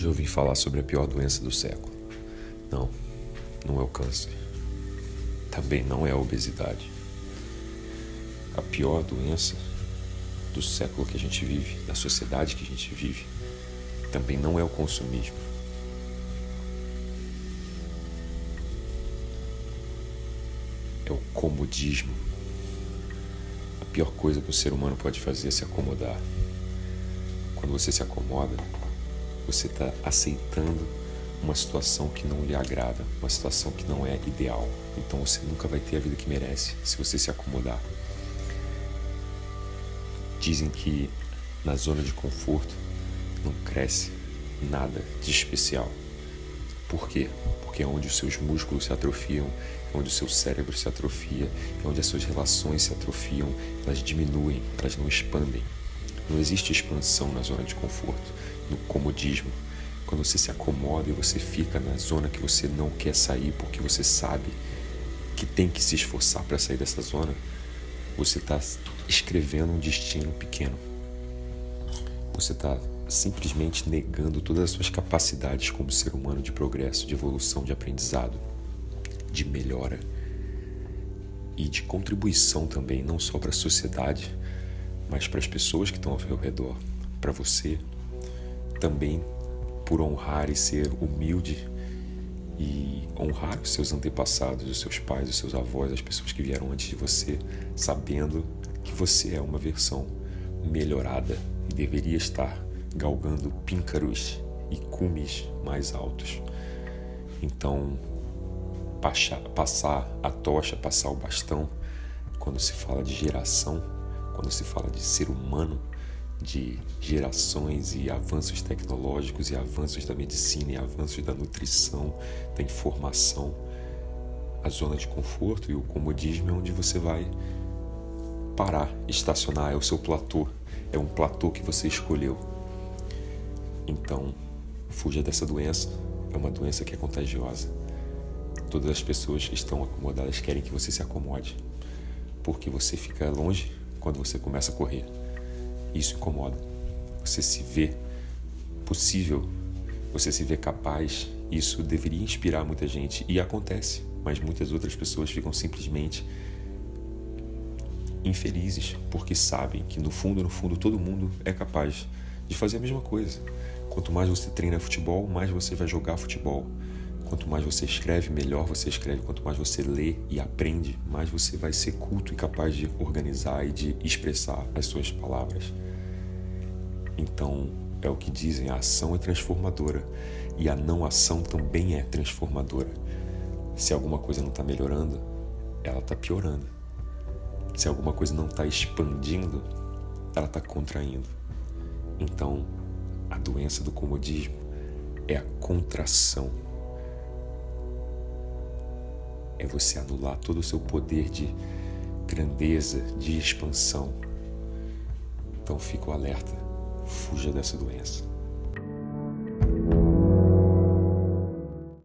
Já ouvi falar sobre a pior doença do século. Não, não é o câncer. Também não é a obesidade. A pior doença do século que a gente vive, da sociedade que a gente vive, também não é o consumismo. É o comodismo. A pior coisa que o ser humano pode fazer é se acomodar. Quando você se acomoda, você está aceitando uma situação que não lhe agrada, uma situação que não é ideal. Então você nunca vai ter a vida que merece se você se acomodar. Dizem que na zona de conforto não cresce nada de especial. Por quê? Porque é onde os seus músculos se atrofiam, é onde o seu cérebro se atrofia, é onde as suas relações se atrofiam, elas diminuem, elas não expandem. Não existe expansão na zona de conforto, no comodismo. Quando você se acomoda e você fica na zona que você não quer sair porque você sabe que tem que se esforçar para sair dessa zona, você está escrevendo um destino pequeno. Você está simplesmente negando todas as suas capacidades como ser humano de progresso, de evolução, de aprendizado, de melhora e de contribuição também, não só para a sociedade, mas para as pessoas que estão ao seu redor, para você, também por honrar e ser humilde e honrar os seus antepassados, os seus pais, os seus avós, as pessoas que vieram antes de você, sabendo que você é uma versão melhorada e deveria estar galgando píncaros e cumes mais altos. Então, passar a tocha, passar o bastão, quando se fala de geração, quando se fala de ser humano, de gerações e avanços tecnológicos e avanços da medicina e avanços da nutrição, da informação, a zona de conforto e o comodismo é onde você vai parar, estacionar, é o seu platô, é um platô que você escolheu. Então, fuja dessa doença, é uma doença que é contagiosa. Todas as pessoas que estão acomodadas querem que você se acomode, porque você fica longe quando você começa a correr. Isso incomoda. Você se vê possível, você se vê capaz. Isso deveria inspirar muita gente e acontece, mas muitas outras pessoas ficam simplesmente infelizes porque sabem que no fundo, no fundo, todo mundo é capaz de fazer a mesma coisa. Quanto mais você treina futebol, mais você vai jogar futebol. Quanto mais você escreve, melhor você escreve. Quanto mais você lê e aprende, mais você vai ser culto e capaz de organizar e de expressar as suas palavras. Então, é o que dizem: a ação é transformadora e a não ação também é transformadora. Se alguma coisa não está melhorando, ela está piorando. Se alguma coisa não está expandindo, ela está contraindo. Então, a doença do comodismo é a contração. É você anular todo o seu poder de grandeza, de expansão. Então fica o alerta, fuja dessa doença.